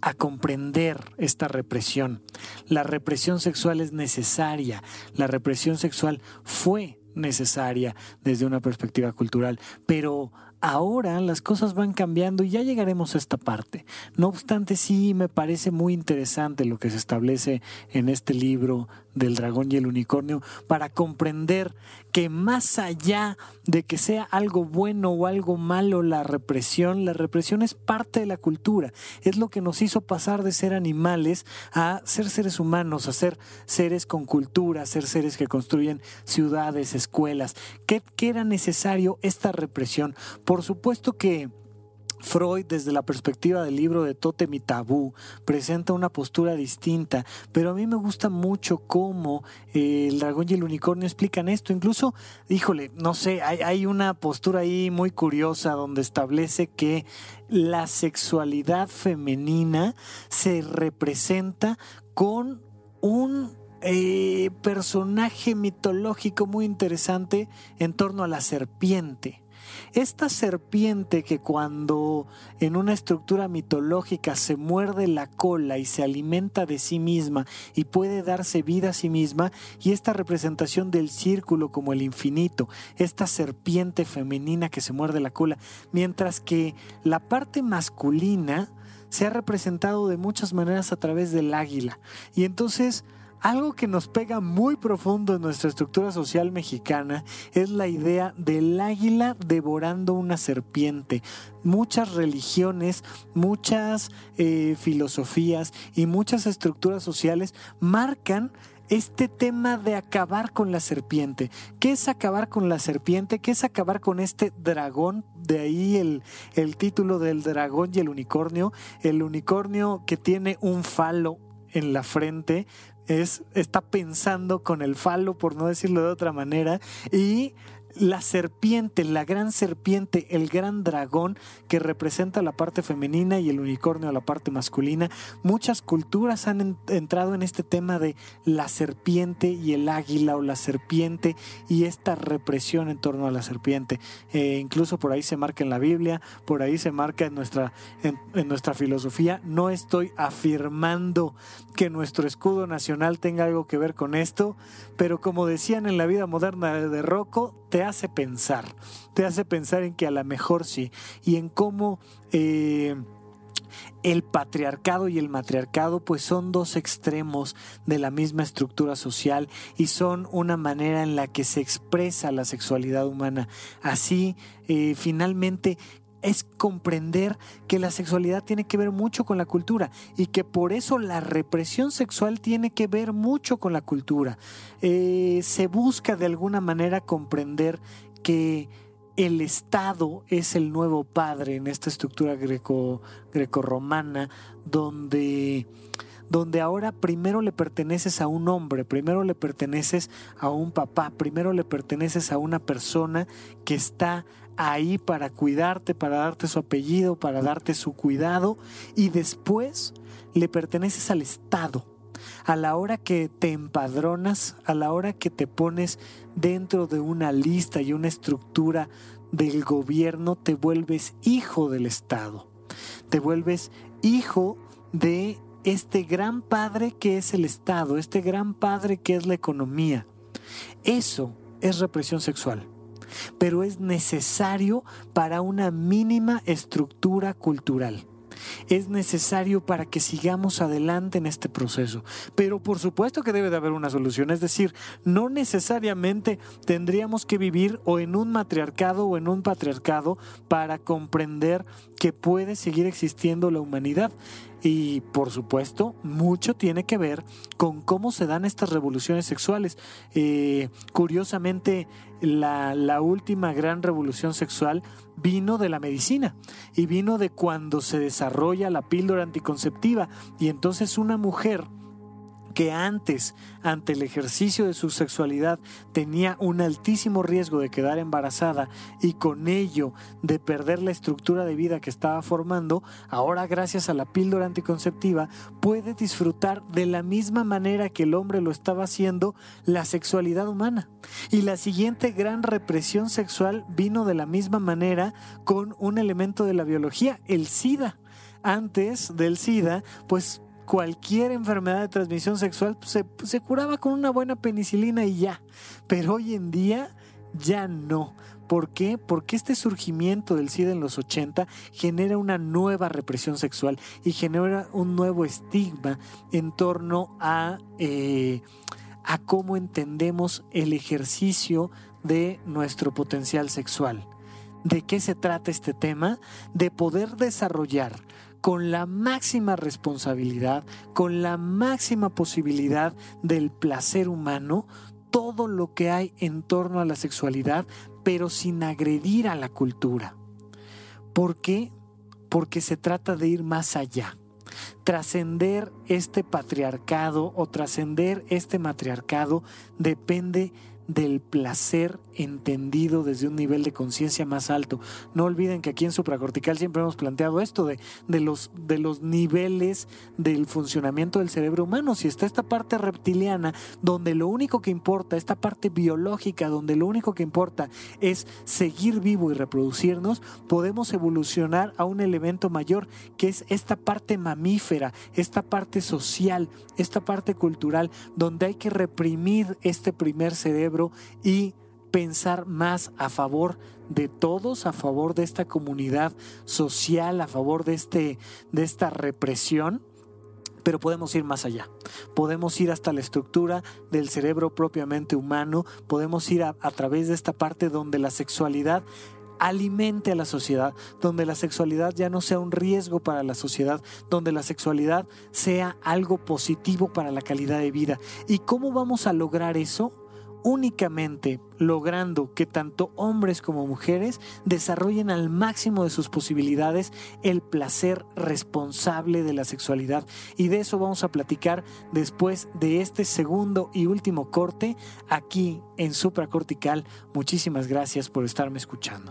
A: a comprender esta represión. La represión sexual es necesaria, la represión sexual fue necesaria desde una perspectiva cultural, pero ahora las cosas van cambiando y ya llegaremos a esta parte. No obstante, sí me parece muy interesante lo que se establece en este libro del dragón y el unicornio para comprender que más allá de que sea algo bueno o algo malo la represión, la represión es parte de la cultura, es lo que nos hizo pasar de ser animales a ser seres humanos, a ser seres con cultura, a ser seres que construyen ciudades, escuelas. ¿Qué, qué era necesario esta represión? Por supuesto que Freud, desde la perspectiva del libro de Totem y Tabú, presenta una postura distinta, pero a mí me gusta mucho cómo eh, el dragón y el unicornio explican esto. Incluso, híjole, no sé, hay, una postura ahí muy curiosa donde establece que la sexualidad femenina se representa con un eh, personaje mitológico muy interesante en torno a la serpiente. Esta serpiente que cuando en una estructura mitológica se muerde la cola y se alimenta de sí misma y puede darse vida a sí misma, y esta representación del círculo como el infinito, esta serpiente femenina que se muerde la cola, mientras que la parte masculina se ha representado de muchas maneras a través del águila. Y entonces algo que nos pega muy profundo en nuestra estructura social mexicana es la idea del águila devorando una serpiente. Muchas religiones, muchas eh, filosofías y muchas estructuras sociales marcan este tema de acabar con la serpiente. ¿Qué es acabar con la serpiente? ¿Qué es acabar con este dragón? De ahí el, el título del dragón y el unicornio. El unicornio que tiene un falo en la frente, es, está pensando con el falo, por no decirlo de otra manera, y la serpiente, la gran serpiente, el gran dragón que representa la parte femenina y el unicornio la parte masculina. Muchas culturas han entrado en este tema de la serpiente y el águila o la serpiente y esta represión en torno a la serpiente. Eh, incluso por ahí se marca en la Biblia, por ahí se marca en nuestra, en nuestra filosofía. No estoy afirmando que nuestro escudo nacional tenga algo que ver con esto, pero como decían en la vida moderna de Rocco, te hace pensar, te hace pensar en que a lo mejor sí, y en cómo eh, el patriarcado y el matriarcado pues son dos extremos de la misma estructura social y son una manera en la que se expresa la sexualidad humana. Así, eh, finalmente, es comprender que la sexualidad tiene que ver mucho con la cultura y que por eso la represión sexual tiene que ver mucho con la cultura. Eh, se busca de alguna manera comprender que el Estado es el nuevo padre en esta estructura greco, grecorromana, donde, donde ahora primero le perteneces a un hombre, primero le perteneces a un papá, primero le perteneces a una persona que está ahí para cuidarte, para darte su apellido, para darte su cuidado y después le perteneces al Estado. A la hora que te empadronas, a la hora que te pones dentro de una lista y una estructura del gobierno, te vuelves hijo del Estado. Te vuelves hijo de este gran padre que es el Estado, este gran padre que es la economía. Eso es represión sexual pero es necesario para una mínima estructura cultural. Es necesario para que sigamos adelante en este proceso. Pero por supuesto que debe de haber una solución. Es decir, no necesariamente tendríamos que vivir o en un matriarcado o en un patriarcado para comprender que puede seguir existiendo la humanidad. Y por supuesto, mucho tiene que ver con cómo se dan estas revoluciones sexuales. Eh, curiosamente, la, la última gran revolución sexual vino de la medicina y vino de cuando se desarrolla la píldora anticonceptiva. Y entonces una mujer que antes, ante el ejercicio de su sexualidad, tenía un altísimo riesgo de quedar embarazada y con ello de perder la estructura de vida que estaba formando, ahora gracias a la píldora anticonceptiva puede disfrutar de la misma manera que el hombre lo estaba haciendo la sexualidad humana. Y la siguiente gran represión sexual vino de la misma manera con un elemento de la biología, el SIDA antes del SIDA, pues cualquier enfermedad de transmisión sexual pues, se, curaba con una buena penicilina y ya. Pero hoy en día ya no. ¿Por qué? Porque este surgimiento del SIDA en los 80 genera una nueva represión sexual y genera un nuevo estigma en torno a, eh, a cómo entendemos el ejercicio de nuestro potencial sexual. ¿De qué se trata este tema? De poder desarrollar con la máxima responsabilidad, con la máxima posibilidad del placer humano, todo lo que hay en torno a la sexualidad, pero sin agredir a la cultura. ¿Por qué? Porque se trata de ir más allá. Trascender este patriarcado o trascender este matriarcado depende del placer entendido desde un nivel de conciencia más alto. No olviden que aquí en supracortical siempre hemos planteado esto de, de, los, de los niveles del funcionamiento del cerebro humano. Si está esta parte reptiliana, donde lo único que importa, esta parte biológica, donde lo único que importa es seguir vivo y reproducirnos, podemos evolucionar a un elemento mayor que es esta parte mamífera, esta parte social, esta parte cultural, donde hay que reprimir este primer cerebro y pensar más a favor de todos, a favor de esta comunidad social, a favor de, este, de esta represión pero podemos ir más allá. Podemos ir hasta la estructura del cerebro propiamente humano, podemos ir a, a, través de esta parte donde la sexualidad alimente a la sociedad, donde la sexualidad ya no sea un riesgo para la sociedad, donde la sexualidad sea algo positivo para la calidad de vida. ¿Y cómo vamos a lograr eso? Únicamente logrando que tanto hombres como mujeres desarrollen al máximo de sus posibilidades el placer responsable de la sexualidad. Y de eso vamos a platicar después de este segundo y último corte aquí en Supracortical. Muchísimas gracias por estarme escuchando.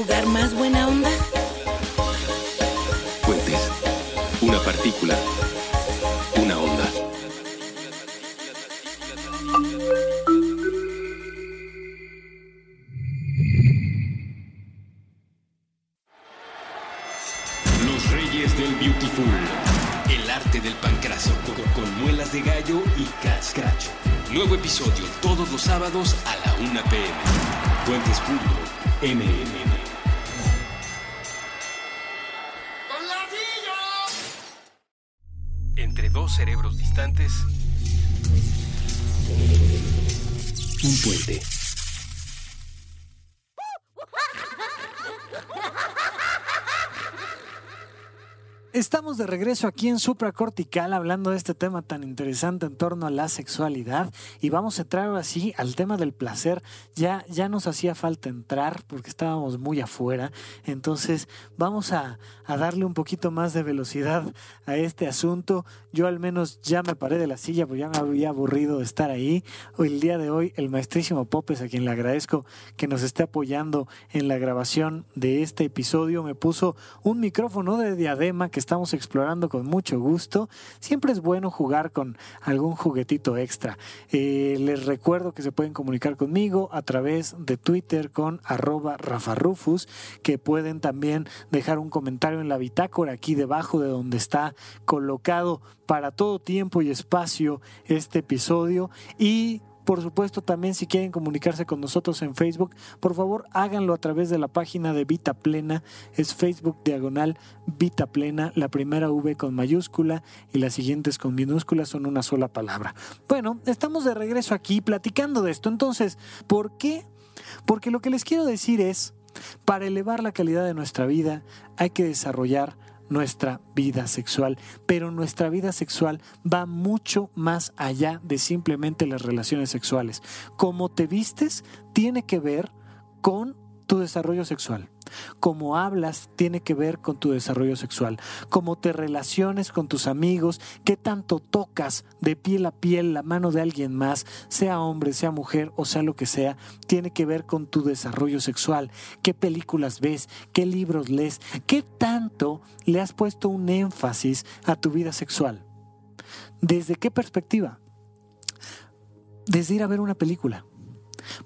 C: los sábados a la 1 pm. Puentes.mmm. Entre dos cerebros distantes, un puente.
A: Estamos de regreso aquí en Supracortical hablando de este tema tan interesante en torno a la sexualidad y vamos a entrar así al tema del placer. Ya, ya nos hacía falta entrar porque estábamos muy afuera, entonces vamos a, a darle un poquito más de velocidad a este asunto. Yo al menos ya me paré de la silla porque ya me había aburrido de estar ahí. Hoy, el día de hoy el maestrísimo Popes, a quien le agradezco que nos esté apoyando en la grabación de este episodio, me puso un micrófono de diadema que estamos explorando con mucho gusto. Siempre es bueno jugar con algún juguetito extra. Eh, les recuerdo que se pueden comunicar conmigo a través de Twitter con arroba rafarufus, que pueden también dejar un comentario en la bitácora aquí debajo de donde está colocado para todo tiempo y espacio este episodio y por supuesto, también si quieren comunicarse con nosotros en Facebook, por favor háganlo a través de la página de Vita Plena. Es Facebook diagonal Vita Plena, la primera V con mayúscula y las siguientes con minúsculas son una sola palabra. Bueno, estamos de regreso aquí platicando de esto. Entonces, ¿por qué? Porque lo que les quiero decir es, para elevar la calidad de nuestra vida hay que desarrollar nuestra vida sexual, pero nuestra vida sexual va mucho más allá de simplemente las relaciones sexuales. Cómo te vistes tiene que ver con tu desarrollo sexual. Cómo hablas tiene que ver con tu desarrollo sexual. Cómo te relaciones con tus amigos, qué tanto tocas de piel a piel la mano de alguien más, sea hombre, sea mujer o sea lo que sea, tiene que ver con tu desarrollo sexual. Qué películas ves, qué libros lees, qué tanto le has puesto un énfasis a tu vida sexual. ¿Desde qué perspectiva? Desde ir a ver una película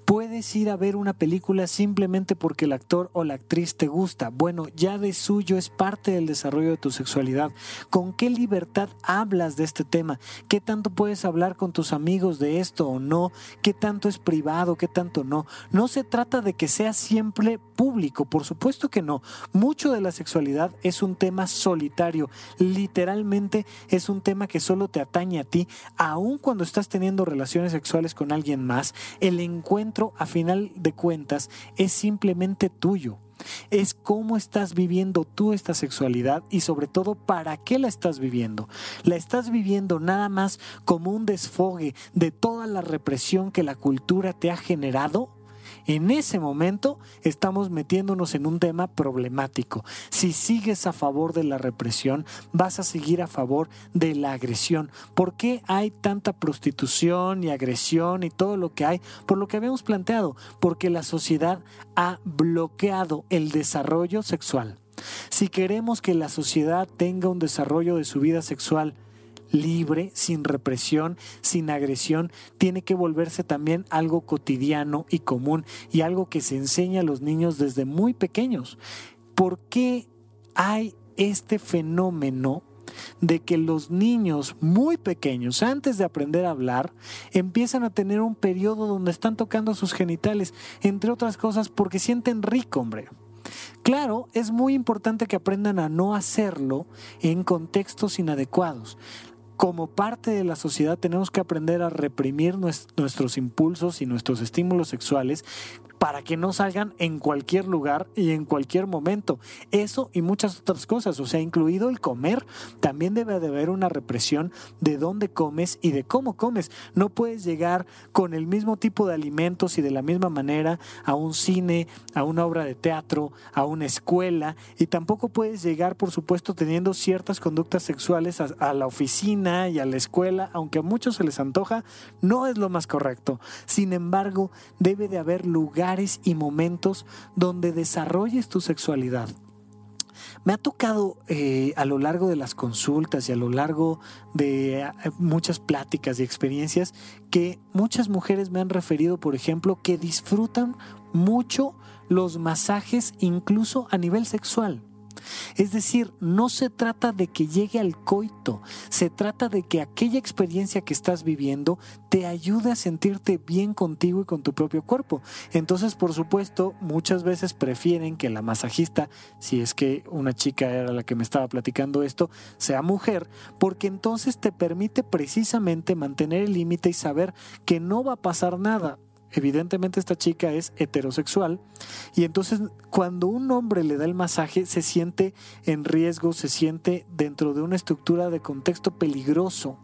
A: Puedes ir a ver una película simplemente porque el actor o la actriz te gusta. Bueno, ya de suyo es parte del desarrollo de tu sexualidad. ¿Con qué libertad hablas de este tema? ¿Qué tanto puedes hablar con tus amigos de esto o no? ¿Qué tanto es privado? ¿Qué tanto no? No se trata de que sea siempre público, por supuesto que no. Mucho de la sexualidad es un tema solitario. Literalmente es un tema que solo te atañe a ti, aun cuando estás teniendo relaciones sexuales con alguien más. El a final de cuentas, es simplemente tuyo. Es cómo estás viviendo tú esta sexualidad y sobre todo para qué la estás viviendo. ¿La estás viviendo nada más como un desfogue de toda la represión que la cultura te ha generado? En ese momento estamos metiéndonos en un tema problemático. Si sigues a favor de la represión, vas a seguir a favor de la agresión. ¿Por qué hay tanta prostitución y agresión y todo lo que hay? Por lo que habíamos planteado, porque la sociedad ha bloqueado el desarrollo sexual. Si queremos que la sociedad tenga un desarrollo de su vida sexual libre, sin represión, sin agresión, tiene que volverse también algo cotidiano y común y algo que se enseña a los niños desde muy pequeños. ¿Por qué hay este fenómeno de que los niños muy pequeños, antes de aprender a hablar, empiezan a tener un periodo donde están tocando sus genitales, entre otras cosas porque sienten rico, hombre. Claro, es muy importante que aprendan a no hacerlo en contextos inadecuados como parte de la sociedad tenemos que aprender a reprimir nuestros impulsos y nuestros estímulos sexuales para que no salgan en cualquier lugar y en cualquier momento. Eso y muchas otras cosas, o sea, incluido el comer, también debe de haber una represión de dónde comes y de cómo comes. No puedes llegar con el mismo tipo de alimentos y de la misma manera a un cine, a una obra de teatro, a una escuela y tampoco puedes llegar, por supuesto, teniendo ciertas conductas sexuales a, la oficina y a la escuela, aunque a muchos se les antoja, no es lo más correcto. Sin embargo, debe de haber y momentos donde desarrolles tu sexualidad. Me ha tocado eh, a lo largo de las consultas y a lo largo de eh, muchas pláticas y experiencias que muchas mujeres me han referido, por ejemplo, que disfrutan mucho los masajes incluso a nivel sexual. Es decir, no se trata de que llegue al coito, se trata de que aquella experiencia que estás viviendo te ayude a sentirte bien contigo y con tu propio cuerpo. Entonces, por supuesto, muchas veces prefieren que la masajista, si es que una chica era la que me estaba platicando esto, sea mujer, porque entonces te permite precisamente mantener el límite y saber que no va a pasar nada evidentemente esta chica es heterosexual y entonces cuando un hombre le da el masaje se siente en riesgo, se siente dentro de una estructura de contexto peligroso,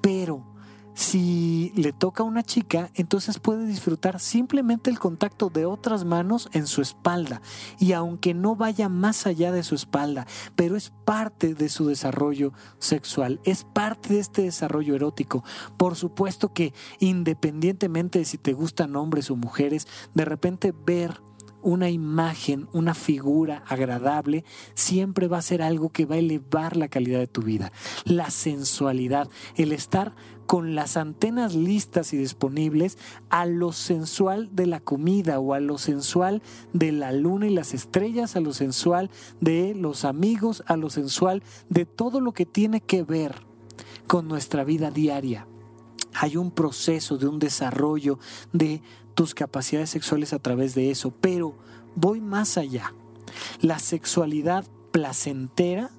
A: pero si le toca a una chica, entonces puede disfrutar simplemente el contacto de otras manos en su espalda. Y aunque no vaya más allá de su espalda, pero es parte de su desarrollo sexual, es parte de este desarrollo erótico. Por supuesto que independientemente de si te gustan hombres o mujeres, de repente ver una imagen, una figura agradable, siempre va a ser algo que va a elevar la calidad de tu vida. La sensualidad, el estar con las antenas listas y disponibles a lo sensual de la comida o a lo sensual de la luna y las estrellas, a lo sensual de los amigos, a lo sensual de todo lo que tiene que ver con nuestra vida diaria. Hay un proceso de un desarrollo de tus capacidades sexuales a través de eso, pero voy más allá. La sexualidad placentera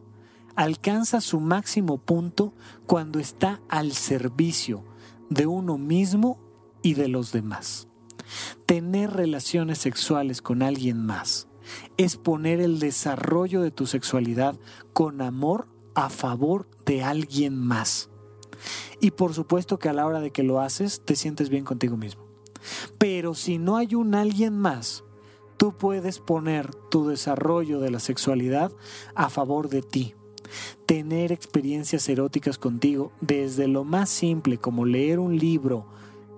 A: alcanza su máximo punto cuando está al servicio de uno mismo y de los demás. Tener relaciones sexuales con alguien más es poner el desarrollo de tu sexualidad con amor a favor de alguien más. Y por supuesto que a la hora de que lo haces te sientes bien contigo mismo. Pero si no hay un alguien más, tú puedes poner tu desarrollo de la sexualidad a favor de ti. Tener experiencias eróticas contigo, desde lo más simple como leer un libro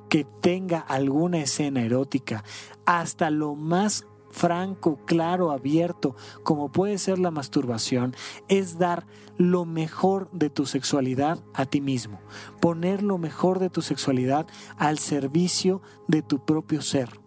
A: que tenga alguna escena erótica, hasta lo más franco, claro, abierto, como puede ser la masturbación, es dar lo mejor de tu sexualidad a ti mismo, poner lo mejor de tu sexualidad al servicio de tu propio ser.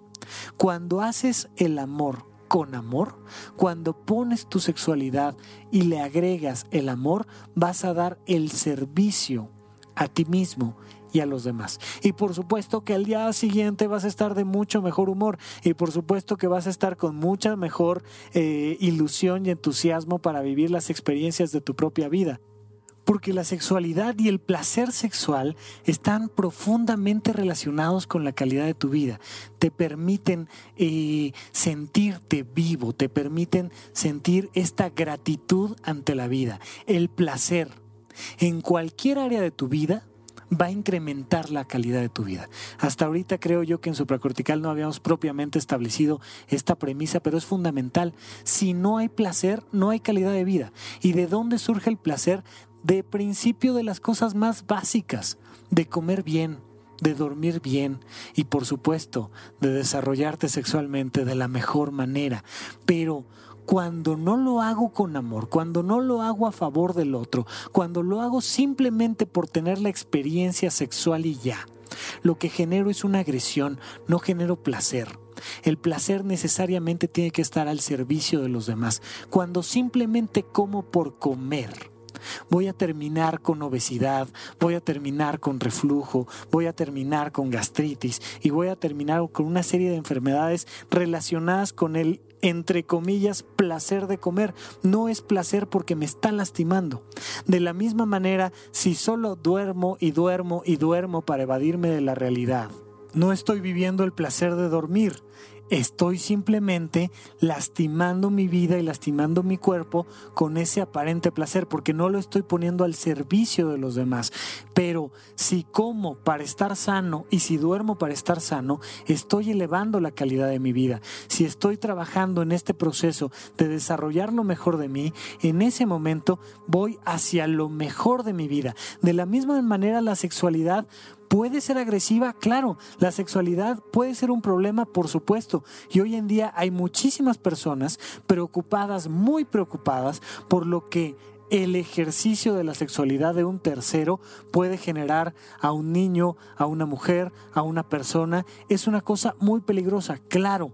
A: Cuando haces el amor con amor, cuando pones tu sexualidad y le agregas el amor, vas a dar el servicio a ti mismo y a los demás. Y por supuesto que al día siguiente vas a estar de mucho mejor humor y por supuesto que vas a estar con mucha mejor eh, ilusión y entusiasmo para vivir las experiencias de tu propia vida. Porque la sexualidad y el placer sexual están profundamente relacionados con la calidad de tu vida. Te permiten eh, sentirte vivo, te permiten sentir esta gratitud ante la vida, el placer. En cualquier área de tu vida va a incrementar la calidad de tu vida. Hasta ahorita creo yo que en supracortical no habíamos propiamente establecido esta premisa, pero es fundamental. Si no hay placer, no hay calidad de vida. ¿Y de dónde surge el placer? De principio de las cosas más básicas, de comer bien, de dormir bien y por supuesto de desarrollarte sexualmente de la mejor manera. Pero cuando no lo hago con amor, cuando no lo hago a favor del otro, cuando lo hago simplemente por tener la experiencia sexual y ya, lo que genero es una agresión, no genero placer. El placer necesariamente tiene que estar al servicio de los demás. Cuando simplemente como por comer, voy a terminar con obesidad, voy a terminar con reflujo, voy a terminar con gastritis y voy a terminar con una serie de enfermedades relacionadas con el entre comillas, placer de comer. No es placer porque me está lastimando. De la misma manera, si solo duermo y duermo y duermo para evadirme de la realidad, no estoy viviendo el placer de dormir Estoy simplemente lastimando mi vida y lastimando mi cuerpo con ese aparente placer porque no lo estoy poniendo al servicio de los demás. Pero si como para estar sano y si duermo para estar sano, estoy elevando la calidad de mi vida. Si estoy trabajando en este proceso de desarrollar lo mejor de mí, en ese momento voy hacia lo mejor de mi vida. De la misma manera la sexualidad ¿Puede ser agresiva? Claro, la sexualidad puede ser un problema, por supuesto. Y hoy en día hay muchísimas personas preocupadas, muy preocupadas, por lo que el ejercicio de la sexualidad de un tercero puede generar a un niño, a una mujer, a una persona. Es una cosa muy peligrosa, claro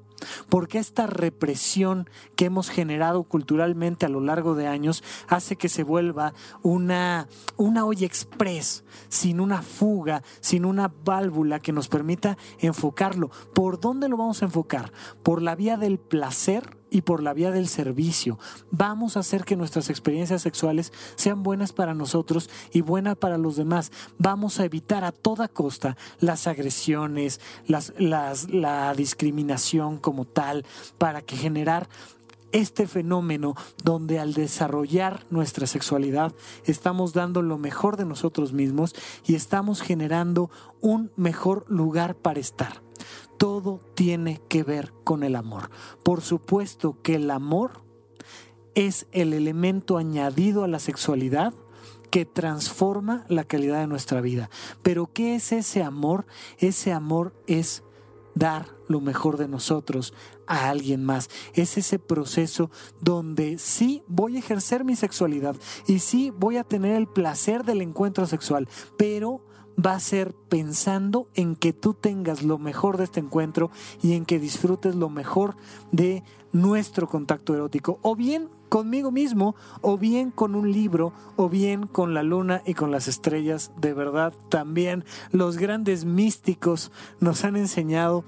A: porque esta represión que hemos generado culturalmente a lo largo de años hace que se vuelva una, una olla express, sin una fuga, sin una válvula que nos permita enfocarlo. ¿Por dónde lo vamos a enfocar? ¿Por la vía del placer? Y por la vía del servicio. Vamos a hacer que nuestras experiencias sexuales sean buenas para nosotros y buenas para los demás. Vamos a evitar a toda costa las agresiones, las, la discriminación como tal, para que generar este fenómeno donde al desarrollar nuestra sexualidad estamos dando lo mejor de nosotros mismos y estamos generando un mejor lugar para estar. Todo tiene que ver con el amor. Por supuesto que el amor es el elemento añadido a la sexualidad que transforma la calidad de nuestra vida. Pero ¿qué es ese amor? Ese amor es dar lo mejor de nosotros a alguien más. Es ese proceso donde sí voy a ejercer mi sexualidad y sí voy a tener el placer del encuentro sexual, pero va a ser pensando en que tú tengas lo mejor de este encuentro y en que disfrutes lo mejor de nuestro contacto erótico, o bien conmigo mismo, o bien con un libro, o bien con la luna y con las estrellas. De verdad, también los grandes místicos nos han enseñado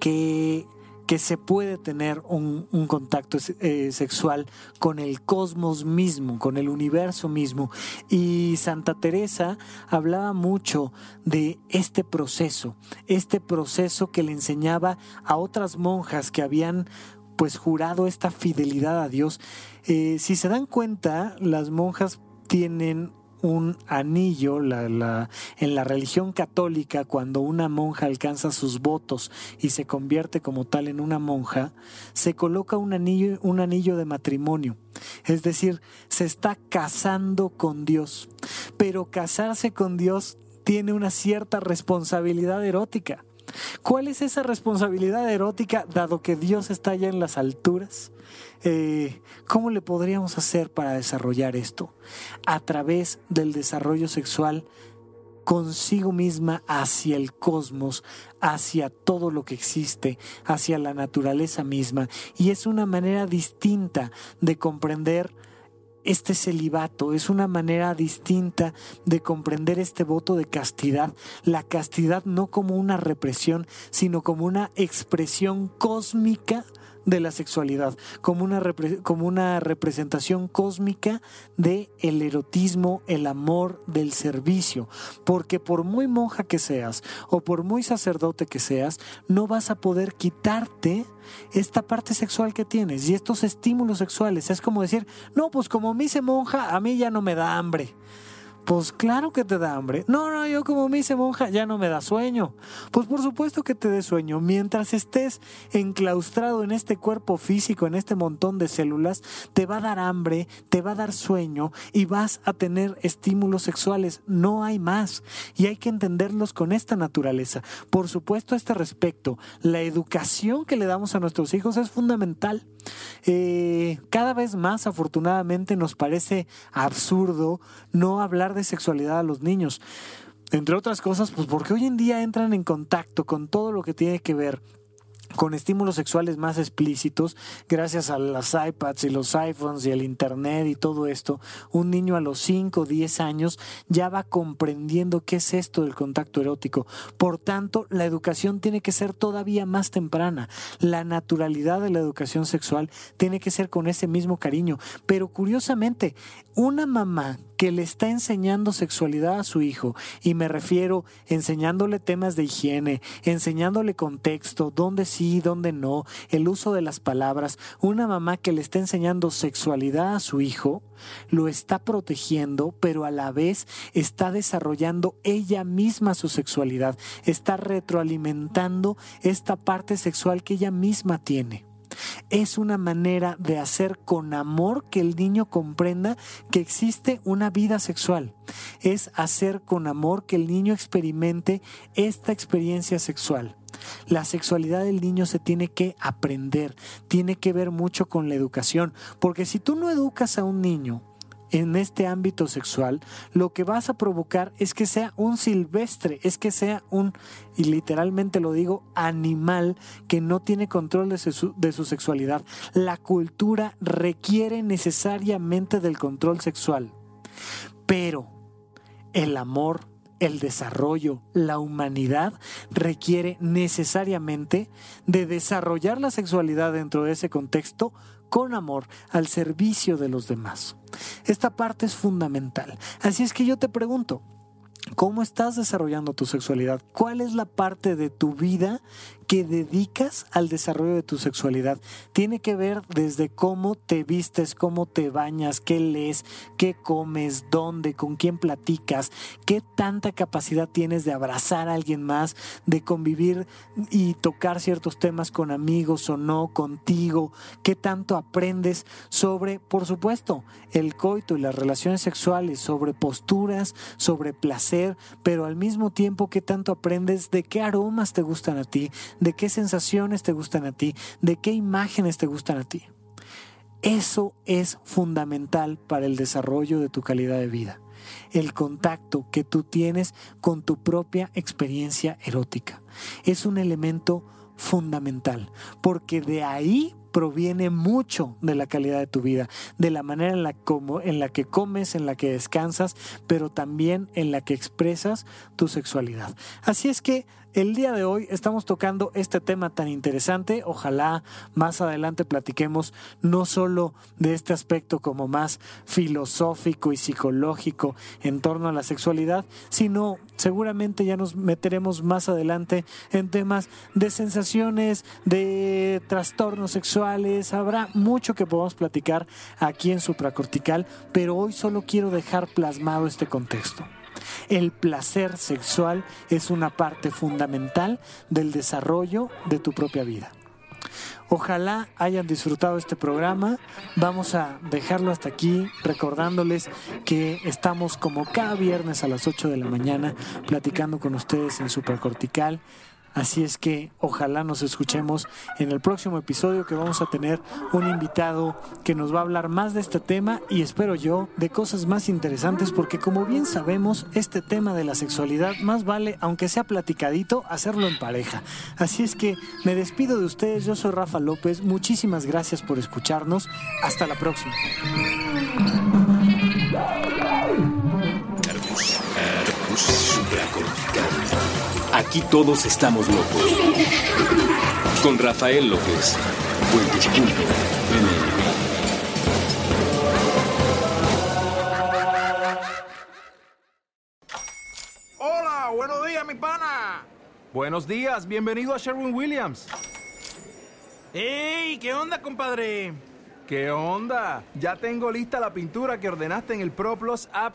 A: que que se puede tener un, contacto eh, sexual con el cosmos mismo, con el universo mismo. Y Santa Teresa hablaba mucho de este proceso, este proceso que le enseñaba a otras monjas que habían pues jurado esta fidelidad a Dios. Eh, si se dan cuenta, las monjas tienen un anillo la, la, en la religión católica cuando una monja alcanza sus votos y se convierte como tal en una monja, se coloca un anillo, un anillo de matrimonio. Es decir, se está casando con Dios. Pero casarse con Dios tiene una cierta responsabilidad erótica. ¿Cuál es esa responsabilidad erótica dado que Dios está allá en las alturas? Eh, ¿Cómo le podríamos hacer para desarrollar esto? A través del desarrollo sexual consigo misma hacia el cosmos, hacia todo lo que existe, hacia la naturaleza misma. Y es una manera distinta de comprender este celibato, es una manera distinta de comprender este voto de castidad, la castidad no como una represión, sino como una expresión cósmica de la sexualidad, como una, como una representación cósmica de el erotismo, el amor, del servicio, porque por muy monja que seas o por muy sacerdote que seas, no vas a poder quitarte esta parte sexual que tienes y estos estímulos sexuales. Es como decir, no, pues como me hice monja, a mí ya no me da hambre. Pues claro que te da hambre. No, no, yo como me hice monja ya no me da sueño. Pues por supuesto que te dé sueño. Mientras estés enclaustrado en este cuerpo físico, en este montón de células, te va a dar hambre, te va a dar sueño y vas a tener estímulos sexuales. No hay más. Y hay que entenderlos con esta naturaleza. Por supuesto, a este respecto, la educación que le damos a nuestros hijos es fundamental. Eh, cada vez más, afortunadamente, nos parece absurdo no hablar de sexualidad a los niños. Entre otras cosas, pues porque hoy en día entran en contacto con todo lo que tiene que ver con estímulos sexuales más explícitos, gracias a las iPads y los iPhones y el Internet y todo esto, un niño a los 5 o 10 años ya va comprendiendo qué es esto del contacto erótico. Por tanto, la educación tiene que ser todavía más temprana. La naturalidad de la educación sexual tiene que ser con ese mismo cariño. Pero curiosamente, una mamá que le está enseñando sexualidad a su hijo, y me refiero enseñándole temas de higiene, enseñándole contexto, dónde sí, dónde no, el uso de las palabras, una mamá que le está enseñando sexualidad a su hijo, lo está protegiendo, pero a la vez está desarrollando ella misma su sexualidad, está retroalimentando esta parte sexual que ella misma tiene. Es una manera de hacer con amor que el niño comprenda que existe una vida sexual. Es hacer con amor que el niño experimente esta experiencia sexual. La sexualidad del niño se tiene que aprender, tiene que ver mucho con la educación, porque si tú no educas a un niño en este ámbito sexual, lo que vas a provocar es que sea un silvestre, es que sea un, y literalmente lo digo, animal que no tiene control de su, de su sexualidad. La cultura requiere necesariamente del control sexual, pero el amor el desarrollo, la humanidad requiere necesariamente de desarrollar la sexualidad dentro de ese contexto con amor al servicio de los demás. Esta parte es fundamental. Así es que yo te pregunto, ¿Cómo estás desarrollando tu sexualidad? ¿Cuál es la parte de tu vida que dedicas al desarrollo de tu sexualidad. Tiene que ver desde cómo te vistes, cómo te bañas, qué lees, qué comes, dónde, con quién platicas, qué tanta capacidad tienes de abrazar a alguien más, de convivir y tocar ciertos temas con amigos o no, contigo, qué tanto aprendes sobre, por supuesto, el coito y las relaciones sexuales, sobre posturas, sobre placer, pero al mismo tiempo qué tanto aprendes de qué aromas te gustan a ti, de qué sensaciones te gustan a ti, de qué imágenes te gustan a ti. Eso es fundamental para el desarrollo de tu calidad de vida. El contacto que tú tienes con tu propia experiencia erótica. Es un elemento fundamental, porque de ahí proviene mucho de la calidad de tu vida, de la manera en la, como, en la que comes, en la que descansas, pero también en la que expresas tu sexualidad. Así es que el día de hoy estamos tocando este tema tan interesante. Ojalá más adelante platiquemos no solo de este aspecto como más filosófico y psicológico en torno a la sexualidad, sino seguramente ya nos meteremos más adelante en temas de sensaciones, de trastornos sexuales. Habrá mucho que podamos platicar aquí en supracortical, pero hoy solo quiero dejar plasmado este contexto. El placer sexual es una parte fundamental del desarrollo de tu propia vida. Ojalá hayan disfrutado este programa. Vamos a dejarlo hasta aquí recordándoles que estamos como cada viernes a las 8 de la mañana platicando con ustedes en Supracortical. Así es que ojalá nos escuchemos en el próximo episodio que vamos a tener un invitado que nos va a hablar más de este tema y espero yo de cosas más interesantes porque como bien sabemos este tema de la sexualidad más vale aunque sea platicadito hacerlo en pareja. Así es que me despido de ustedes, yo soy Rafa López, muchísimas gracias por escucharnos, hasta la próxima.
C: Aquí todos estamos locos. Con Rafael López.
D: Hola, buenos días, mi pana.
E: Buenos días, bienvenido a Sherwin Williams.
D: ¡Ey! ¿Qué onda, compadre?
E: ¿Qué onda? Ya tengo lista la pintura que ordenaste en el ProPlus app.